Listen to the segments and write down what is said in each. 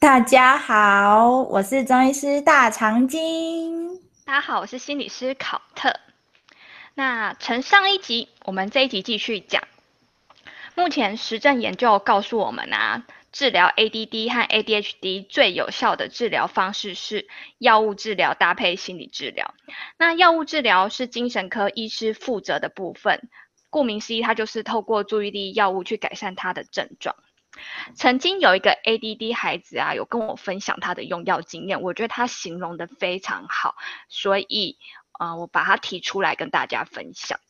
大家好，我是中医师大长今。大家好，我是心理师考特。那从上一集，我们这一集继续讲。目前实证研究告诉我们啊，治疗 ADD 和 ADHD 最有效的治疗方式是药物治疗搭配心理治疗。那药物治疗是精神科医师负责的部分，顾名思义，它就是透过注意力药物去改善他的症状。曾经有一个 ADD 孩子啊，有跟我分享他的用药经验，我觉得他形容的非常好，所以啊，我把他提出来跟大家分享。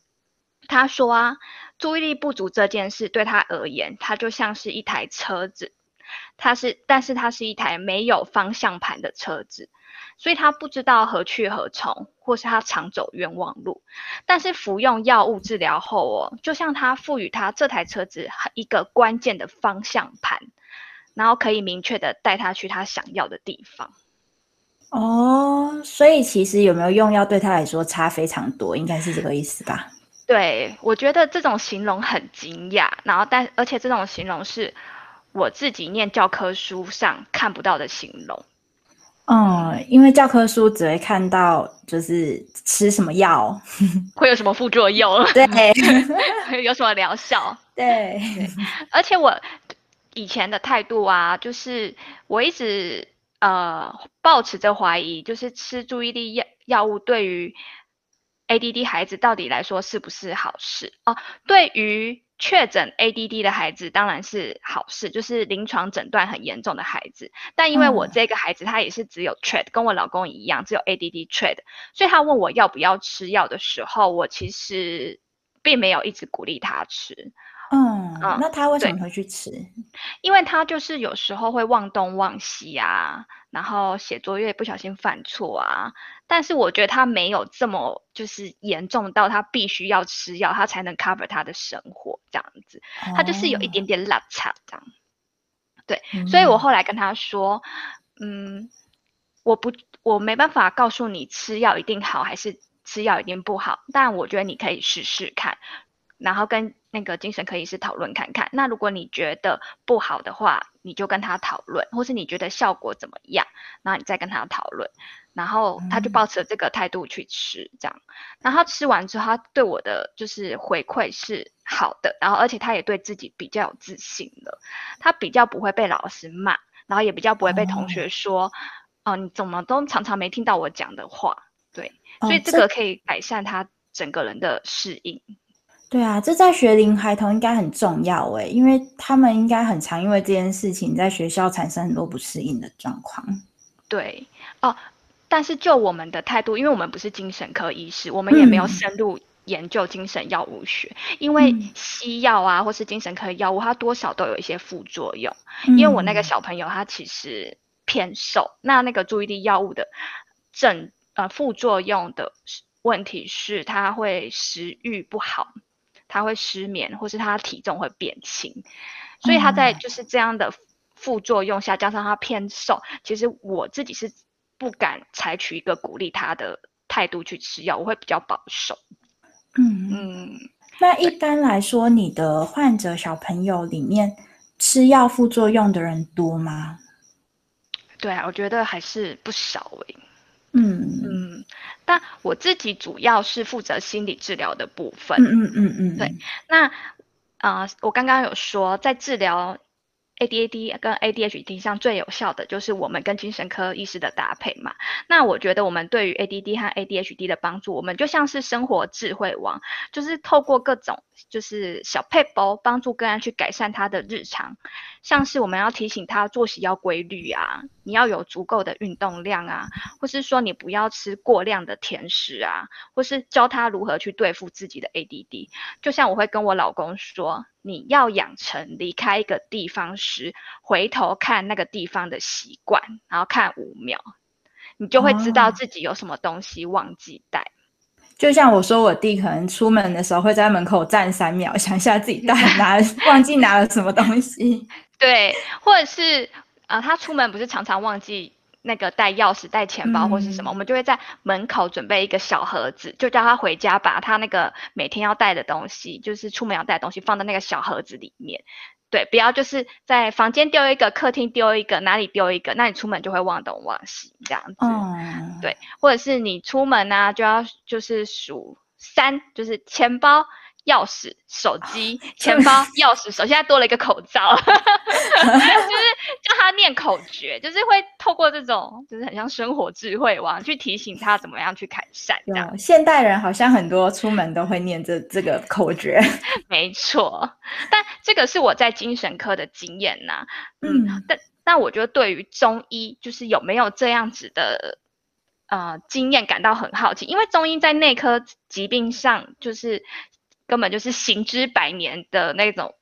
他说啊，注意力不足这件事对他而言，他就像是一台车子，他是，但是他是一台没有方向盘的车子。所以他不知道何去何从，或是他常走冤枉路。但是服用药物治疗后哦，就像他赋予他这台车子一个关键的方向盘，然后可以明确的带他去他想要的地方。哦，所以其实有没有用药对他来说差非常多，应该是这个意思吧？对，我觉得这种形容很惊讶，然后但而且这种形容是我自己念教科书上看不到的形容。嗯，因为教科书只会看到就是吃什么药 会有什么副作用，对，有什么疗效，对。而且我以前的态度啊，就是我一直呃保持着怀疑，就是吃注意力药药物对于 ADD 孩子到底来说是不是好事哦？对于。确诊 ADD 的孩子当然是好事，就是临床诊断很严重的孩子。但因为我这个孩子他也是只有 TRD，跟我老公一样只有 ADD TRAD，所以他问我要不要吃药的时候，我其实并没有一直鼓励他吃。嗯，那他为什么会去吃？因为他就是有时候会忘东忘西啊，然后写作业不小心犯错啊。但是我觉得他没有这么就是严重到他必须要吃药，他才能 cover 他的生活这样子。他就是有一点点拉差这样。对，所以我后来跟他说，嗯，我不，我没办法告诉你吃药一定好还是吃药一定不好，但我觉得你可以试试看。然后跟那个精神科医师讨论看看。那如果你觉得不好的话，你就跟他讨论，或是你觉得效果怎么样，然后你再跟他讨论。然后他就抱持这个态度去吃，这样。然后他吃完之后，他对我的就是回馈是好的。然后而且他也对自己比较有自信了，他比较不会被老师骂，然后也比较不会被同学说，哦，你怎么都常常没听到我讲的话。对，所以这个可以改善他整个人的适应。对啊，这在学龄孩童应该很重要诶，因为他们应该很常因为这件事情在学校产生很多不适应的状况。对哦，但是就我们的态度，因为我们不是精神科医师，我们也没有深入研究精神药物学。因为西药啊，或是精神科药物，它多少都有一些副作用。因为我那个小朋友他其实偏瘦，那那个注意力药物的症呃副作用的问题是，他会食欲不好。他会失眠，或是他体重会变轻，所以他在就是这样的副作用下，加上他偏瘦，其实我自己是不敢采取一个鼓励他的态度去吃药，我会比较保守。嗯嗯，那一般来说，你的患者小朋友里面吃药副作用的人多吗？对啊，我觉得还是不少诶。嗯嗯，但我自己主要是负责心理治疗的部分。嗯嗯嗯嗯，对。那啊，我刚刚有说在治疗。ADAD 跟 ADHD 上最有效的就是我们跟精神科医师的搭配嘛。那我觉得我们对于 ADD 和 ADHD 的帮助，我们就像是生活智慧王，就是透过各种就是小配包帮助个案去改善他的日常，像是我们要提醒他作息要规律啊，你要有足够的运动量啊，或是说你不要吃过量的甜食啊，或是教他如何去对付自己的 ADD。就像我会跟我老公说。你要养成离开一个地方时回头看那个地方的习惯，然后看五秒，你就会知道自己有什么东西忘记带。就像我说，我弟可能出门的时候会在门口站三秒，想一下自己带拿忘记拿了什么东西。对，或者是啊，他出门不是常常忘记。那个带钥匙、带钱包或是什么，我们就会在门口准备一个小盒子，就叫他回家把他那个每天要带的东西，就是出门要带的东西放在那个小盒子里面。对，不要就是在房间丢一个，客厅丢一个，哪里丢一个，那你出门就会忘东忘西这样子。嗯，对，或者是你出门呢，就要就是数三，就是钱包。钥匙、手机、钱包、钥匙，手现在多了一个口罩，就是 叫他念口诀，就是会透过这种，就是很像生活智慧网去提醒他怎么样去改善。这样，现代人好像很多出门都会念这这个口诀。没错，但这个是我在精神科的经验呐。嗯，但但我觉得对于中医，就是有没有这样子的呃经验感到很好奇，因为中医在内科疾病上就是。根本就是行之百年的那种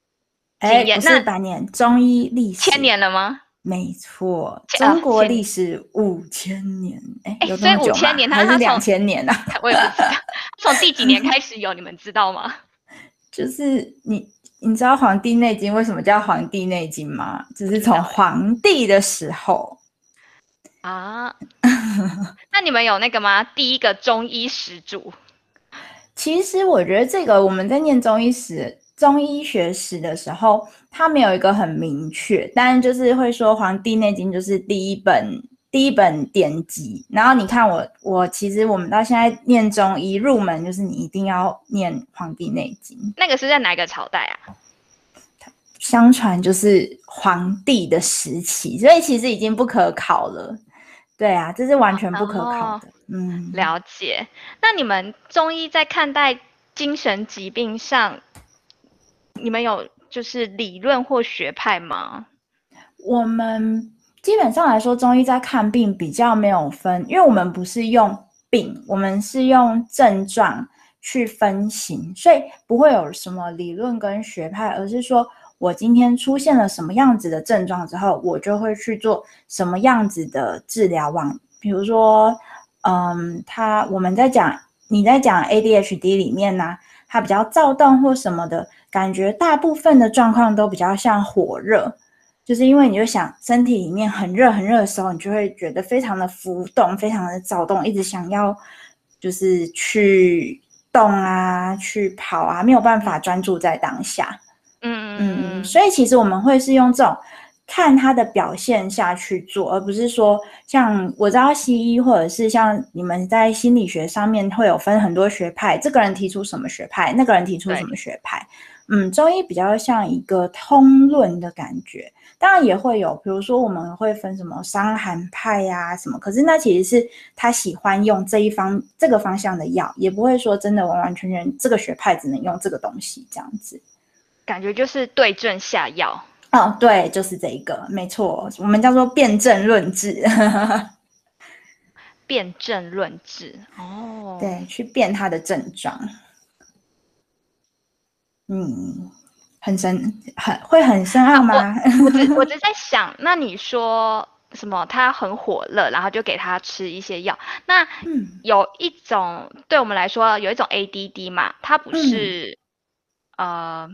经验，那百年中医历史千年了吗？没错，中国历史五千年，哎，所以五千年还是两千年啊？我也不知道，从第几年开始有？你们知道吗？就是你，你知道《黄帝内经》为什么叫《黄帝内经》吗？就是从黄帝的时候啊。那你们有那个吗？第一个中医始祖。其实我觉得这个我们在念中医史、中医学史的时候，它没有一个很明确，但就是会说《黄帝内经》就是第一本第一本典籍。然后你看我我其实我们到现在念中医入门，就是你一定要念《黄帝内经》。那个是在哪个朝代啊？相传就是皇帝的时期，所以其实已经不可考了。对啊，这是完全不可靠的。嗯，了解。那你们中医在看待精神疾病上，你们有就是理论或学派吗？我们基本上来说，中医在看病比较没有分，因为我们不是用病，我们是用症状去分型，所以不会有什么理论跟学派，而是说我今天出现了什么样子的症状之后，我就会去做什么样子的治疗。往比如说。嗯，他我们在讲你在讲 ADHD 里面呢，它比较躁动或什么的感觉，大部分的状况都比较像火热，就是因为你就想身体里面很热很热的时候，你就会觉得非常的浮动，非常的躁动，一直想要就是去动啊，去跑啊，没有办法专注在当下。嗯所以其实我们会是用这种。看他的表现下去做，而不是说像我知道西医或者是像你们在心理学上面会有分很多学派，这个人提出什么学派，那个人提出什么学派。嗯，中医比较像一个通论的感觉，当然也会有，比如说我们会分什么伤寒派呀什么，可是那其实是他喜欢用这一方这个方向的药，也不会说真的完完全全这个学派只能用这个东西这样子，感觉就是对症下药。哦，对，就是这一个，没错，我们叫做辨证论治。辨证论治，哦，对，去辨他的症状。嗯，很深，很会很深奥吗？我只我只 在想，那你说什么？他很火热，然后就给他吃一些药。那有一种，对我们来说，有一种 ADD 嘛，它不是，呃。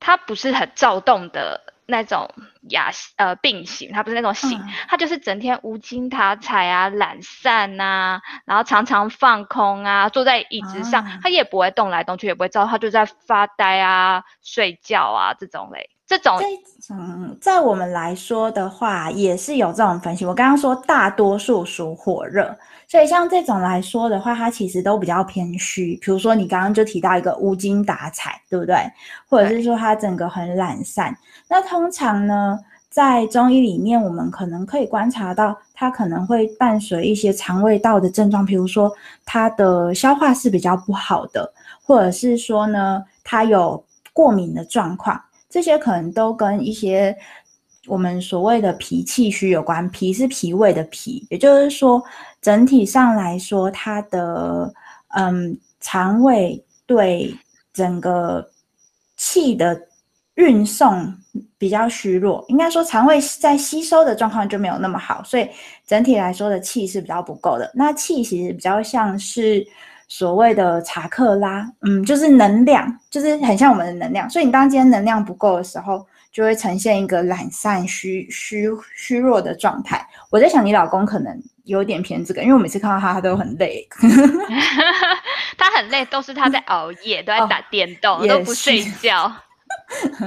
他不是很躁动的那种亚呃病型，他不是那种型，他就是整天无精打采啊、懒散呐，然后常常放空啊，坐在椅子上，他也不会动来动去，也不会躁，他就在发呆啊、睡觉啊这种嘞。这种这种在我们来说的话，也是有这种分析。我刚刚说大多数属火热。所以像这种来说的话，它其实都比较偏虚。比如说你刚刚就提到一个无精打采，对不对？或者是说它整个很懒散。那通常呢，在中医里面，我们可能可以观察到，它可能会伴随一些肠胃道的症状，比如说它的消化是比较不好的，或者是说呢，它有过敏的状况，这些可能都跟一些。我们所谓的脾气虚有关，脾是脾胃的脾，也就是说，整体上来说，它的嗯肠胃对整个气的运送比较虚弱，应该说肠胃在吸收的状况就没有那么好，所以整体来说的气是比较不够的。那气其实比较像是所谓的查克拉，嗯，就是能量，就是很像我们的能量。所以你当今天能量不够的时候。就会呈现一个懒散、虚虚虚弱的状态。我在想，你老公可能有点偏这个，因为我每次看到他，他都很累。他很累，都是他在熬夜，都在打电动，都不睡觉。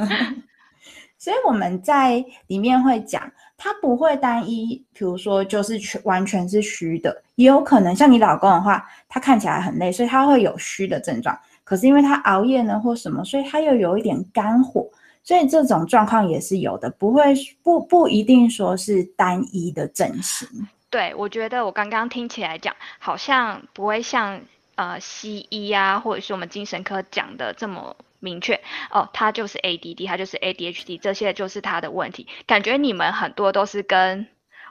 所以我们在里面会讲，它不会单一，比如说就是全完全是虚的，也有可能像你老公的话，他看起来很累，所以他会有虚的症状。可是因为他熬夜呢或什么，所以他又有一点肝火，所以这种状况也是有的，不会不不一定说是单一的症型。对，我觉得我刚刚听起来讲，好像不会像呃西医啊，或者是我们精神科讲的这么。明确哦，他就是 ADD，他就是 ADHD，这些就是他的问题。感觉你们很多都是跟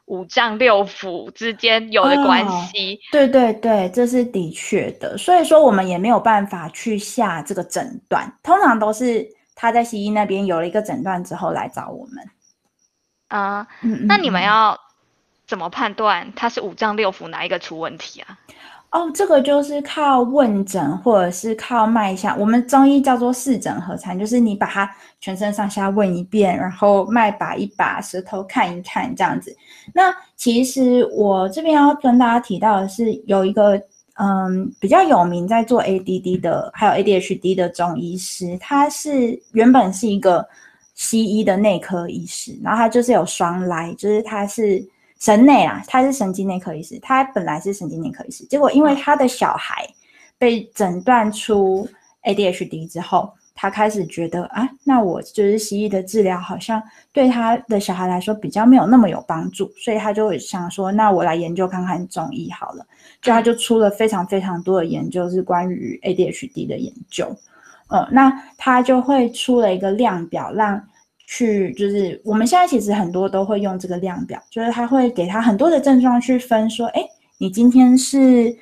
五脏六腑之间有的关系。对对对，这是的确的。所以说我们也没有办法去下这个诊断，通常都是他在西医那边有了一个诊断之后来找我们。啊，那你们要怎么判断他是五脏六腑哪一个出问题啊？哦，这个就是靠问诊，或者是靠脉象。我们中医叫做四诊合参，就是你把它全身上下问一遍，然后脉把一把，舌头看一看，这样子。那其实我这边要跟大家提到的是，有一个嗯比较有名在做 ADD 的，还有 ADHD 的中医师，他是原本是一个西医的内科医师，然后他就是有双来，就是他是。神内啊，他是神经内科医师，他本来是神经内科医师，结果因为他的小孩被诊断出 ADHD 之后，他开始觉得啊，那我就是西医的治疗好像对他的小孩来说比较没有那么有帮助，所以他就想说，那我来研究看看中医好了，就他就出了非常非常多的研究是关于 ADHD 的研究，嗯，那他就会出了一个量表让。去就是我们现在其实很多都会用这个量表，就是他会给他很多的症状去分，说，哎，你今天是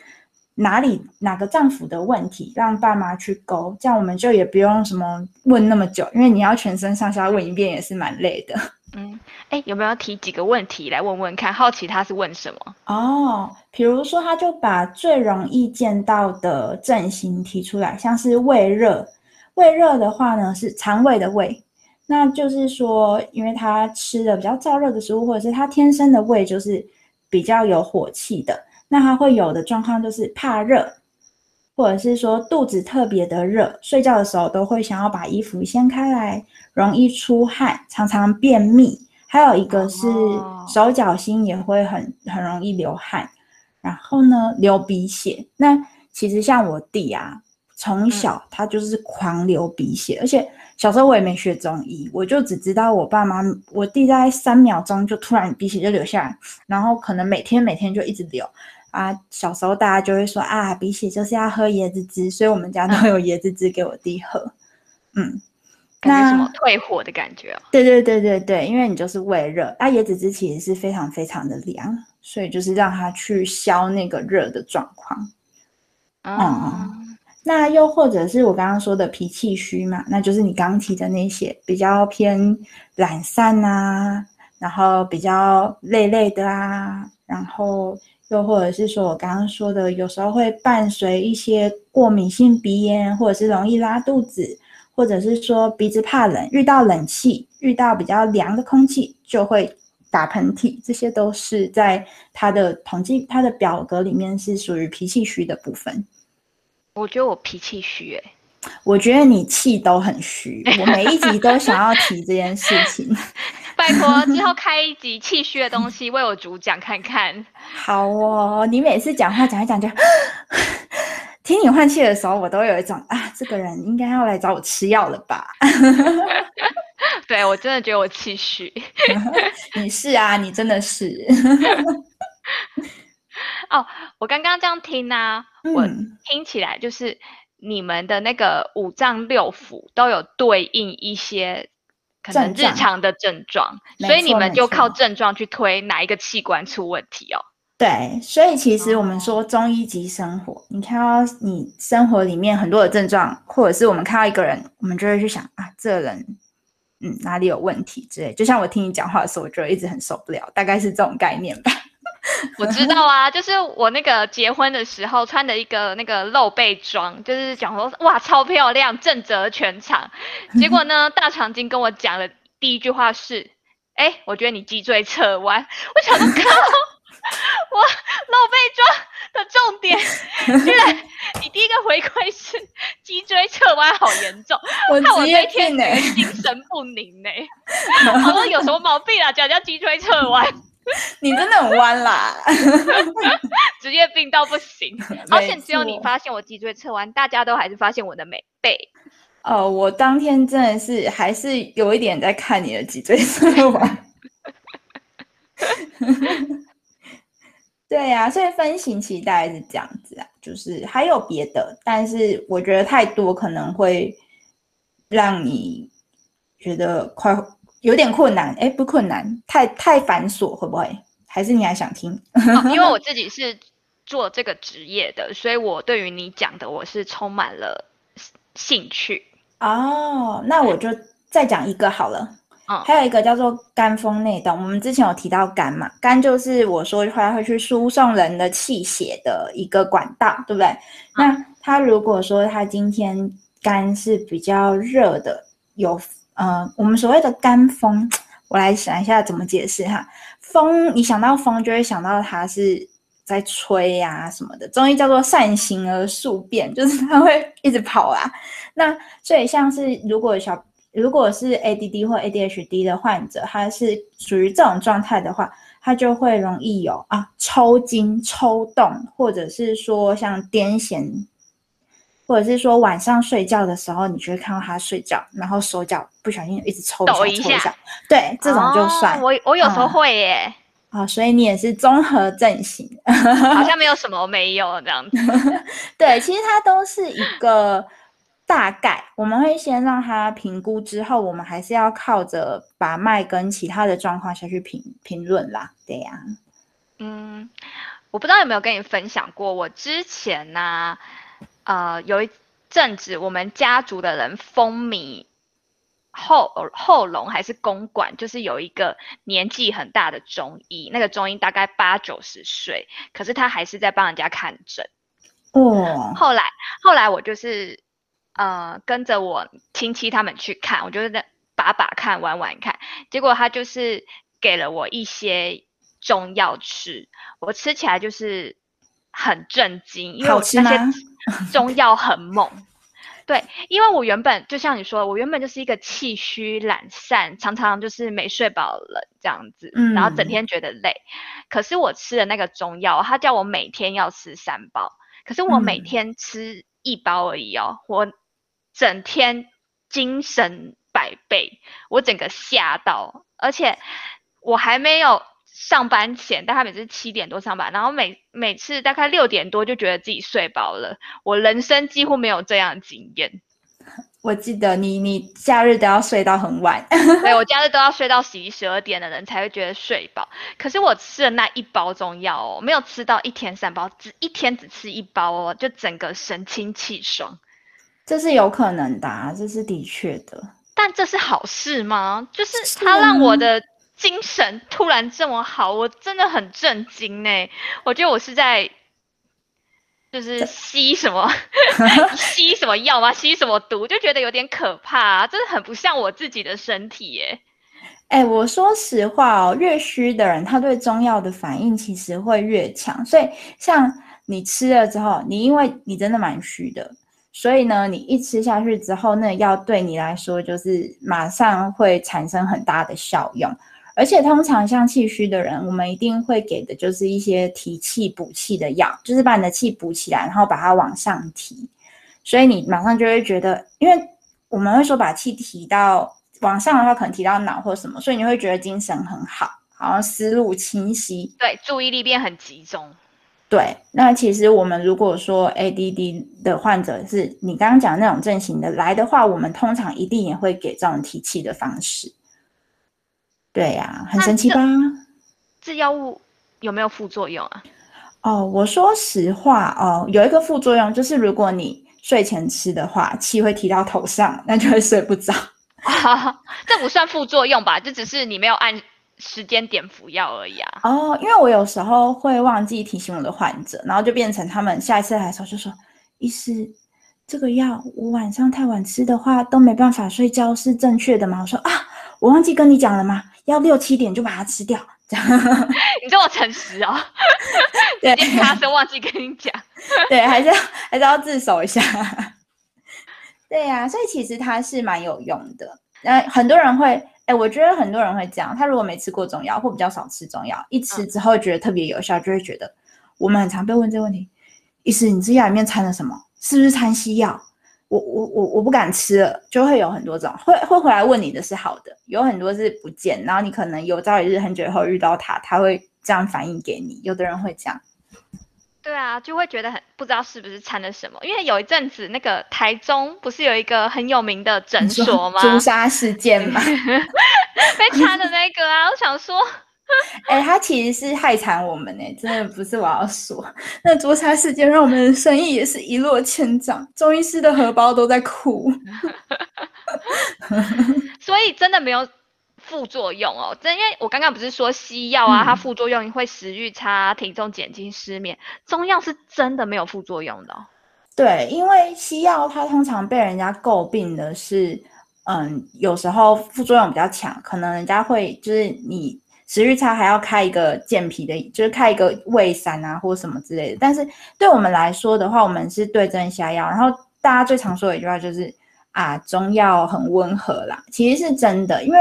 哪里哪个脏腑的问题，让爸妈去勾，这样我们就也不用什么问那么久，因为你要全身上下问一遍也是蛮累的。嗯，哎，有没有提几个问题来问问看？好奇他是问什么？哦，比如说他就把最容易见到的症型提出来，像是胃热，胃热的话呢是肠胃的胃。那就是说，因为他吃的比较燥热的食物，或者是他天生的胃就是比较有火气的，那他会有的状况就是怕热，或者是说肚子特别的热，睡觉的时候都会想要把衣服掀开来，容易出汗，常常便秘，还有一个是手脚心也会很很容易流汗，然后呢流鼻血。那其实像我弟啊，从小他就是狂流鼻血，而且。小时候我也没学中医，我就只知道我爸妈，我弟在三秒钟就突然鼻血就流下来，然后可能每天每天就一直流啊。小时候大家就会说啊，鼻血就是要喝椰子汁，所以我们家都有椰子汁给我弟喝。嗯，感觉什么退火的感觉？对对对对对，因为你就是胃热，啊，椰子汁其实是非常非常的凉，所以就是让他去消那个热的状况。嗯。那又或者是我刚刚说的脾气虚嘛，那就是你刚提的那些比较偏懒散啊，然后比较累累的啊，然后又或者是说我刚刚说的，有时候会伴随一些过敏性鼻炎，或者是容易拉肚子，或者是说鼻子怕冷，遇到冷气，遇到比较凉的空气就会打喷嚏，这些都是在他的统计他的表格里面是属于脾气虚的部分。我觉得我脾气虚哎，我觉得你气都很虚，我每一集都想要提这件事情。拜托，之后开一集气虚的东西为我主讲看看。好哦，你每次讲话讲一讲就 听你换气的时候，我都有一种啊，这个人应该要来找我吃药了吧？对我真的觉得我气虚。你是啊，你真的是。哦，我刚刚这样听呢，我听起来就是你们的那个五脏六腑都有对应一些可能日常的症状，所以你们就靠症状去推哪一个器官出问题哦。对，所以其实我们说中医及生活，你看到你生活里面很多的症状，或者是我们看到一个人，我们就会去想啊，这个人嗯哪里有问题之类。就像我听你讲话的时候，我觉得一直很受不了，大概是这种概念吧。我知道啊，就是我那个结婚的时候穿的一个那个露背装，就是讲说哇超漂亮，震泽全场。结果呢，大长今跟我讲的第一句话是，哎，我觉得你脊椎侧弯。我想说靠，我露背装的重点，居然你第一个回馈是脊椎侧弯好严重，我看我那天精神不宁呢、我说有什么毛病啊？讲叫脊椎侧弯，你真的很弯啦。职业病到不行。好险只有你错发现我脊椎侧弯，大家都还是发现我的美背。哦，我当天真的是还是有一点在看你的脊椎侧弯。对呀、所以分型其实大概是这样子啊，就是还有别的，但是我觉得太多可能会让你觉得快有点困难，哎，不困难，太太繁琐，会不会？还是你还想听？哦因为我自己是做这个职业的，所以我对于你讲的我是充满了兴趣。哦，那我就再讲一个好了。嗯还有一个叫做肝风内动，我们之前有提到肝嘛，肝就是我说它会去输送人的气血的一个管道，对不对？那它如果说它今天肝是比较热的，有呃我们所谓的肝风，我来想一下怎么解释哈。风，你想到风就会想到它是在吹呀、什么的，中医叫做善行而速变，就是它会一直跑啊。那所以像是如果小如果是 ADD 或 ADHD 的患者，他是属于这种状态的话，他就会容易有啊抽筋、抽动，或者是说像癫痫，或者是说晚上睡觉的时候，你就会看到他睡觉，然后手脚不小心一直抽抖一下一下抽一下，对，这种就算哦我我有时候嗯会耶，啊、所以你也是综合症型。好像没有什么没有这样子。对，其实它都是一个大概，我们会先让他评估，之后我们还是要靠着把脉跟其他的状况下去评评论啦。对呀、嗯，我不知道有没有跟你分享过，我之前呢、呃，有一阵子我们家族的人风靡后后龙还是公馆，就是有一个年纪很大的中医，那个中医大概八九十岁，可是他还是在帮人家看诊。哦，后来后来我就是呃跟着我亲戚他们去看，我就是在把把看玩玩看，结果他就是给了我一些中药吃，我吃起来就是很震惊，因为我那些中药很猛。对，因为我原本就像你说的，我原本就是一个气虚懒散，常常就是没睡饱了这样子，然后整嗯天觉得累。可是我吃的那个中药，他叫我每天要吃三包，可是我每嗯。天吃一包而已哦，我整天精神百倍，我整个吓到，而且我还没有上班前，大概每次七点多上班，然后每每次大概六点多就觉得自己睡饱了，我人生几乎没有这样的经验。我记得你你假日都要睡到很晚，对我假日都要睡到十一十二点的人才会觉得睡饱。可是我吃了那一包中药哦，没有吃到一天三包，只一天只吃一包哦，就整个神清气爽。这是有可能的、啊，这是的确的。但这是好事吗？就是是它让我啊的精神突然这么好，我真的很震惊呢。我觉得我是在。就是吸什么 吸什么药吗？吸什么毒？就觉得有点可怕、啊，真的很不像我自己的身体耶。哎，我说实话哦，越虚的人，他对中药的反应其实会越强。所以，像你吃了之后，你因为你真的蛮虚的，所以呢，你一吃下去之后，那个药对你来说就是马上会产生很大的效用。而且通常像气虚的人，我们一定会给的就是一些提气补气的药，就是把你的气补起来，然后把它往上提。所以你马上就会觉得，因为我们会说把气提到往上的话，可能提到脑或什么，所以你会觉得精神很好，好像思路清晰。对，注意力变很集中。对，那其实我们如果说 ADD 的患者是你刚刚讲的那种症型的来的话，我们通常一定也会给这种提气的方式。对呀、很神奇吧？这药物有没有副作用啊？哦，我说实话哦，有一个副作用就是，如果你睡前吃的话，气会提到头上，那就会睡不着。这不算副作用吧？这只是你没有按时间点服药而已啊。哦，因为我有时候会忘记提醒我的患者，然后就变成他们下一次来的时候就说：“医师，这个药我晚上太晚吃的话都没办法睡觉，是正确的吗？”我说：“啊，我忘记跟你讲了吗？要六七点就把它吃掉，你这么诚实哦，直接发生忘记跟你讲。对，还是要还是要自首一下。对呀，所以其实它是蛮有用的。那很多人会，哎，我觉得很多人会这样。他如果没吃过中药，或比较少吃中药，一吃之后觉得特别有效，就会觉得我们很常被问这个问题：医师，你这药里面掺了什么？是不是掺西药？我我我我不敢吃了，就会有很多种会会回来问你的是好的，有很多是不见，然后你可能有朝一日很久以后遇到他，他会这样反映给你。有的人会这样。对啊，就会觉得很不知道是不是掺了什么，因为有一阵子那个台中不是有一个很有名的诊所吗？朱砂事件嘛，被 掺的那个啊，我想说，哎，他其实是害惨我们呢，真的不是我要说，那捉砂事件让我们的生意也是一落千丈，中医师的荷包都在哭，所以真的没有。副作用哦，真因为我刚刚不是说西药啊，它副作用会食欲差、体重减轻、失眠。中药是真的没有副作用的。对，因为西药它通常被人家诟病的是，嗯，有时候副作用比较强，可能人家会就是你食欲差还要开一个健脾的，就是开一个胃散啊或什么之类的。但是对我们来说的话，我们是对症下药。然后大家最常说的一句话就是啊，中药很温和啦，其实是真的，因为。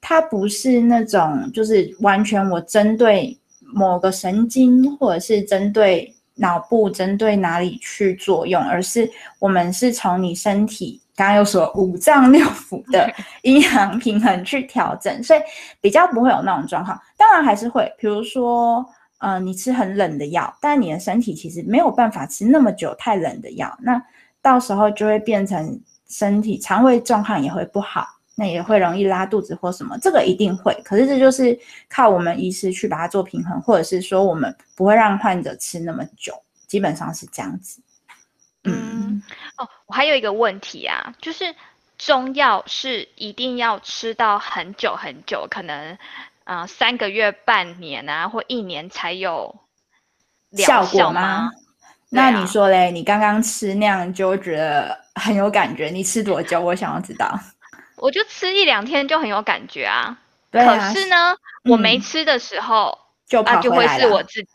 它不是那种，就是完全我针对某个神经，或者是针对脑部，针对哪里去作用，而是我们是从你身体刚刚又说五脏六腑的 阴阳平衡去调整，所以比较不会有那种状况。当然还是会，比如说，呃，你吃很冷的药，但你的身体其实没有办法吃那么久太冷的药，那到时候就会变成身体肠胃状况也会不好。那也会容易拉肚子或什么，这个一定会。可是这就是靠我们医师去把它做平衡，或者是说我们不会让患者吃那么久，基本上是这样子。嗯，哦，我还有一个问题啊，就是中药是一定要吃到很久很久，可能啊三个月、半年啊或一年才有效果吗？那你说嘞？你刚刚吃那样就觉得很有感觉，你吃多久？我想要知道。我就吃一两天就很有感觉啊，可是呢，我没吃的时候就啊就会是我自己，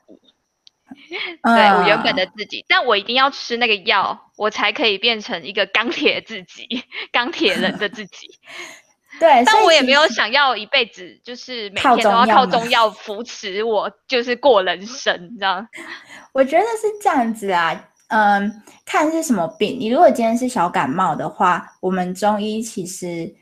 对我原本的自己，但我一定要吃那个药，我才可以变成一个钢铁自己，钢铁人的自己。对，但我也没有想要一辈子就是每天都要靠中药扶持我，就是过人生，你知道？我觉得是这样子啊。嗯，看是什么病。你如果今天是小感冒的话，我们中医其实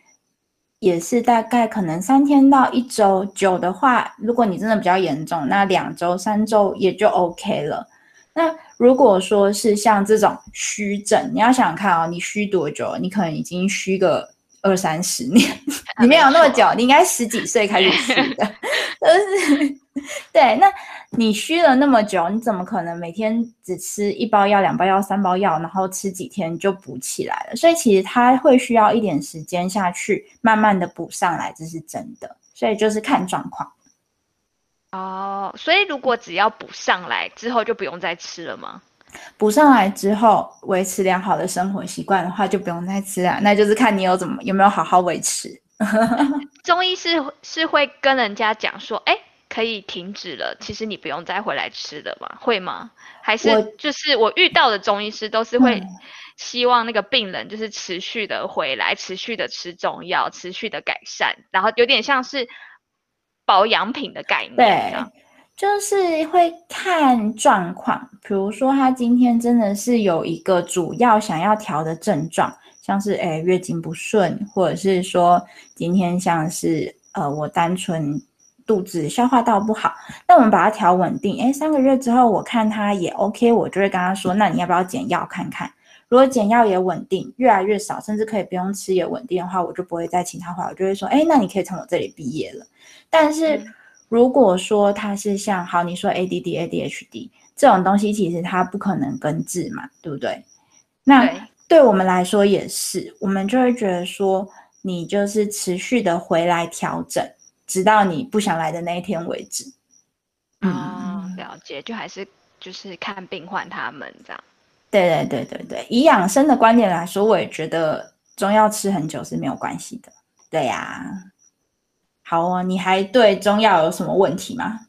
也是大概可能三天到一周。久的话，如果你真的比较严重，那两周、三周也就 OK 了。那如果说是像这种虚症，你要想想看哦，你虚多久？你可能已经虚个二三十年，你没有那么久，你应该十几岁开始虚的，都是。对，那你虚了那么久，你怎么可能每天只吃一包药、两包药、三包药，然后吃几天就补起来了？所以其实它会需要一点时间下去，慢慢的补上来，这是真的。所以就是看状况。哦，所以如果只要补上来之后就不用再吃了吗？补上来之后维持良好的生活习惯的话，就不用再吃了。那就是看你有怎么有没有好好维持。中医是是会跟人家讲说，哎。可以停止了，其实你不用再回来吃的吗？会吗？还是就是我遇到的中医师都是会希望那个病人就是持续的回来，持续的吃中药，持续的改善，然后有点像是保养品的概念。对，就是会看状况，比如说他今天真的是有一个主要想要调的症状，像是诶月经不顺，或者是说今天像是呃我单纯。肚子消化道不好，那我们把它调稳定。哎，三个月之后我看他也 OK，我就会跟他说，那你要不要减药看看？如果减药也稳定，越来越少，甚至可以不用吃也稳定的话，我就不会再请他回来，我就会说，哎，那你可以从我这里毕业了。但是如果说他是像好你说 ADD、ADHD 这种东西，其实它不可能根治嘛，对不对？那对我们来说也是，我们就会觉得说，你就是持续的回来调整。直到你不想来的那一天为止。嗯，了解，就还是就是看病患他们这样。对对对对对，以养生的观点来说，我也觉得中药吃很久是没有关系的。对呀。好哦，你还对中药有什么问题吗？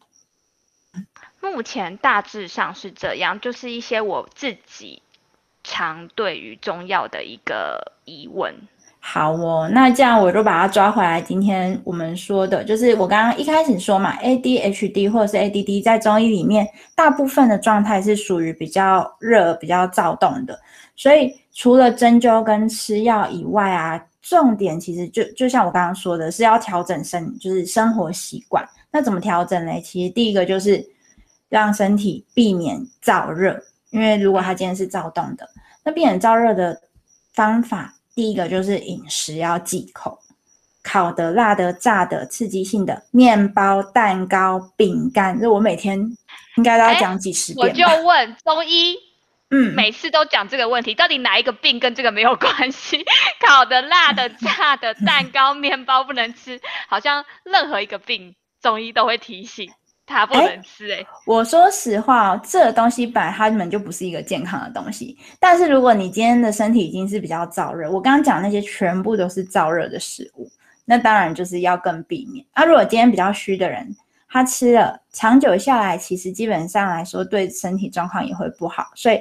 目前大致上是这样，就是一些我自己常对于中药的一个疑问。好哦，那这样我就把它抓回来。今天我们说的就是我刚刚一开始说嘛，ADHD 或者是 ADD 在中医里面，大部分的状态是属于比较热、比较躁动的。所以除了针灸跟吃药以外啊，重点其实就就像我刚刚说的，是要调整生就是生活习惯。那怎么调整呢？其实第一个就是让身体避免燥热，因为如果他今天是躁动的，那避免燥热的方法。第一个就是饮食要忌口，烤的、辣的、炸的、刺激性的面包、蛋糕、饼干，这我每天应该都要讲几十遍。我就问中医，嗯，每次都讲这个问题，到底哪一个病跟这个没有关系？烤的、辣的、炸的、蛋糕、面包不能吃，好像任何一个病中医都会提醒。它不能吃哎！我说实话哦，这个东西本来它们就不是一个健康的东西。但是如果你今天的身体已经是比较燥热，我刚刚讲那些全部都是燥热的食物，那当然就是要更避免。啊，如果今天比较虚的人，他吃了长久下来，其实基本上来说对身体状况也会不好，所以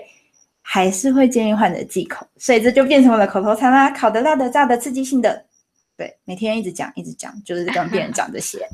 还是会建议患者忌口。所以这就变成我的口头禅啦：烤的、辣的、炸的、刺激性的，对，每天一直讲一直讲，就是跟病人讲这些。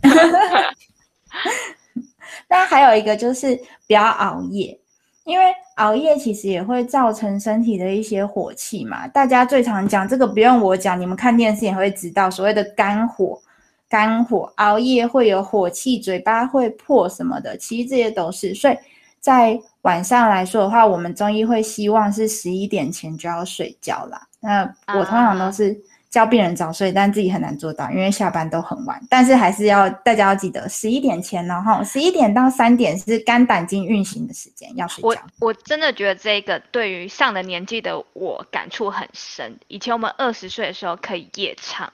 那还有一个就是不要熬夜，因为熬夜其实也会造成身体的一些火气嘛。大家最常讲这个不用我讲，你们看电视也会知道，所谓的肝火，肝火熬夜会有火气，嘴巴会破什么的，其实这些都是。所以在晚上来说的话，我们中医会希望是十一点前就要睡觉啦。那我通常都是。教病人早睡，但自己很难做到，因为下班都很晚。但是还是要大家要记得，十一点前然后十一点到三点是肝胆经运行的时间，要睡觉。我我真的觉得这个对于上了年纪的我感触很深。以前我们二十岁的时候可以夜唱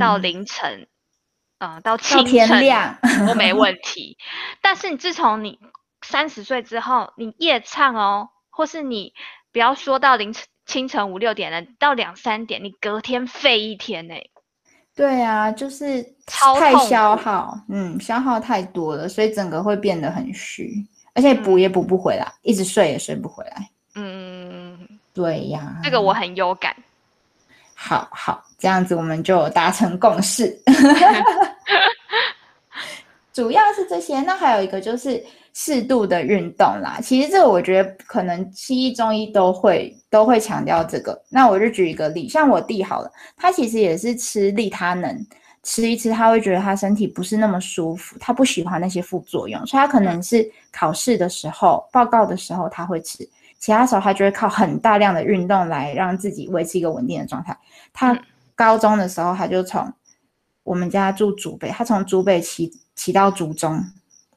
到凌晨，啊，到清天亮都没问题。但是你自从你三十岁之后，你夜唱哦，或是你不要说到凌晨。清晨五六点了，到两三点，你隔天废一天呢？对啊，就是太消耗，嗯，消耗太多了，所以整个会变得很虚，而且补也补不回来，一直睡也睡不回来。嗯，对呀，这个我很有感。好好，这样子我们就达成共识。主要是这些，那还有一个就是适度的运动啦。其实这个我觉得可能西医、中医都会都会强调这个。那我就举一个例，像我弟好了，他其实也是吃利他能，吃一吃他会觉得他身体不是那么舒服，他不喜欢那些副作用，所以他可能是考试的时候、报告的时候他会吃，其他时候他就会靠很大量的运动来让自己维持一个稳定的状态。他高中的时候他就从我们家住竹北，他从竹北骑。骑到竹中，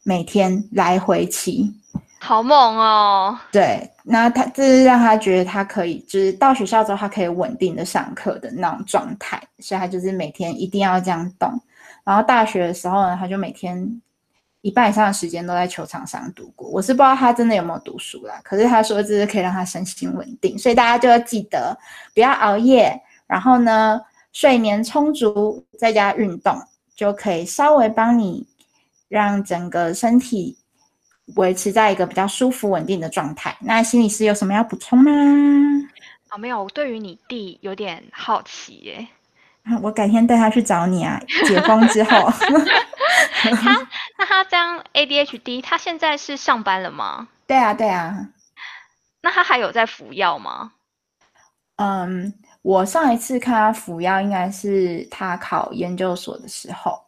每天来回骑，好猛哦！对，那他这是让他觉得他可以，就是到学校之后，他可以稳定的上课的那种状态，所以他就是每天一定要这样动。然后大学的时候呢，他就每天一半以上的时间都在球场上度过。我是不知道他真的有没有读书啦，可是他说这是可以让他身心稳定，所以大家就要记得不要熬夜，然后呢睡眠充足，在家运动。就可以稍微帮你让整个身体维持在一个比较舒服稳定的状态。那心理师有什么要补充吗？啊，没有，我对于你弟有点好奇耶。我改天带他去找你啊，解封之后。他那他这样 ADHD，他现在是上班了吗？对啊，对啊。那他还有在服药吗？嗯。我上一次看他服药，应该是他考研究所的时候。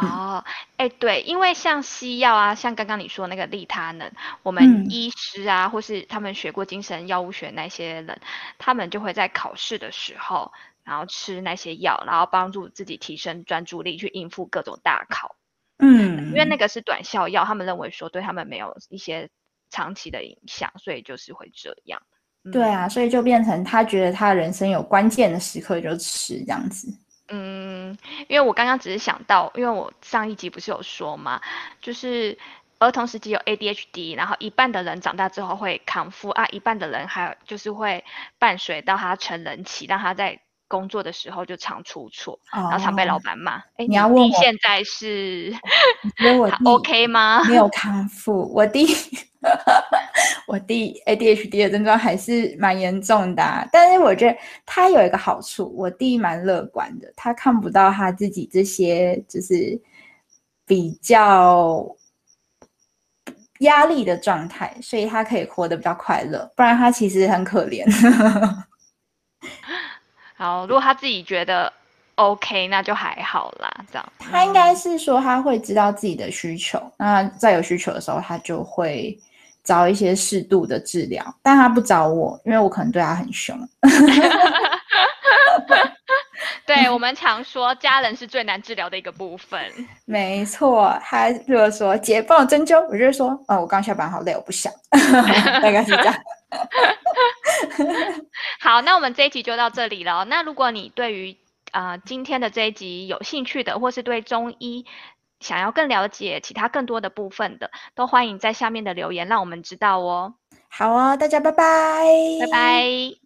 哦，哎，对，因为像西药啊，像刚刚你说那个利他能，我们医师啊，或是他们学过精神药物学那些人，他们就会在考试的时候，然后吃那些药，然后帮助自己提升专注力，去应付各种大考。嗯，因为那个是短效药，他们认为说对他们没有一些长期的影响，所以就是会这样。对啊，所以就变成他觉得他人生有关键的时刻就吃这样子。嗯，因为我刚刚只是想到，因为我上一集不是有说嘛，就是儿童时期有 ADHD，然后一半的人长大之后会康复啊，一半的人还有就是会伴随到他成人期，让他在。工作的时候就常出错，然后常被老板骂。哎，你要问我现在是？OK 吗？没有康复，我弟 我弟 ADHD 的症状还是蛮严重的，但是我觉得他有一个好处，我弟蛮乐观的，他看不到他自己这些就是比较。压力的状态，所以他可以活得比较快乐，不然他其实很可怜。好，如果他自己觉得 OK，那就还好啦。这样，他应该是说他会知道自己的需求，那在有需求的时候，他就会找一些适度的治疗，但他不找我，因为我可能对他很凶。对我们常说，家人是最难治疗的一个部分。没错，他如果说姐帮我针灸，我就会说，哦，我刚下班好累，我不想。大概是这样。好，那我们这一集就到这里了。那如果你对于啊今天的这一集有兴趣的，或是对中医想要更了解其他更多的部分的，都欢迎在下面的留言让我们知道哦。好哦，大家拜拜，拜拜。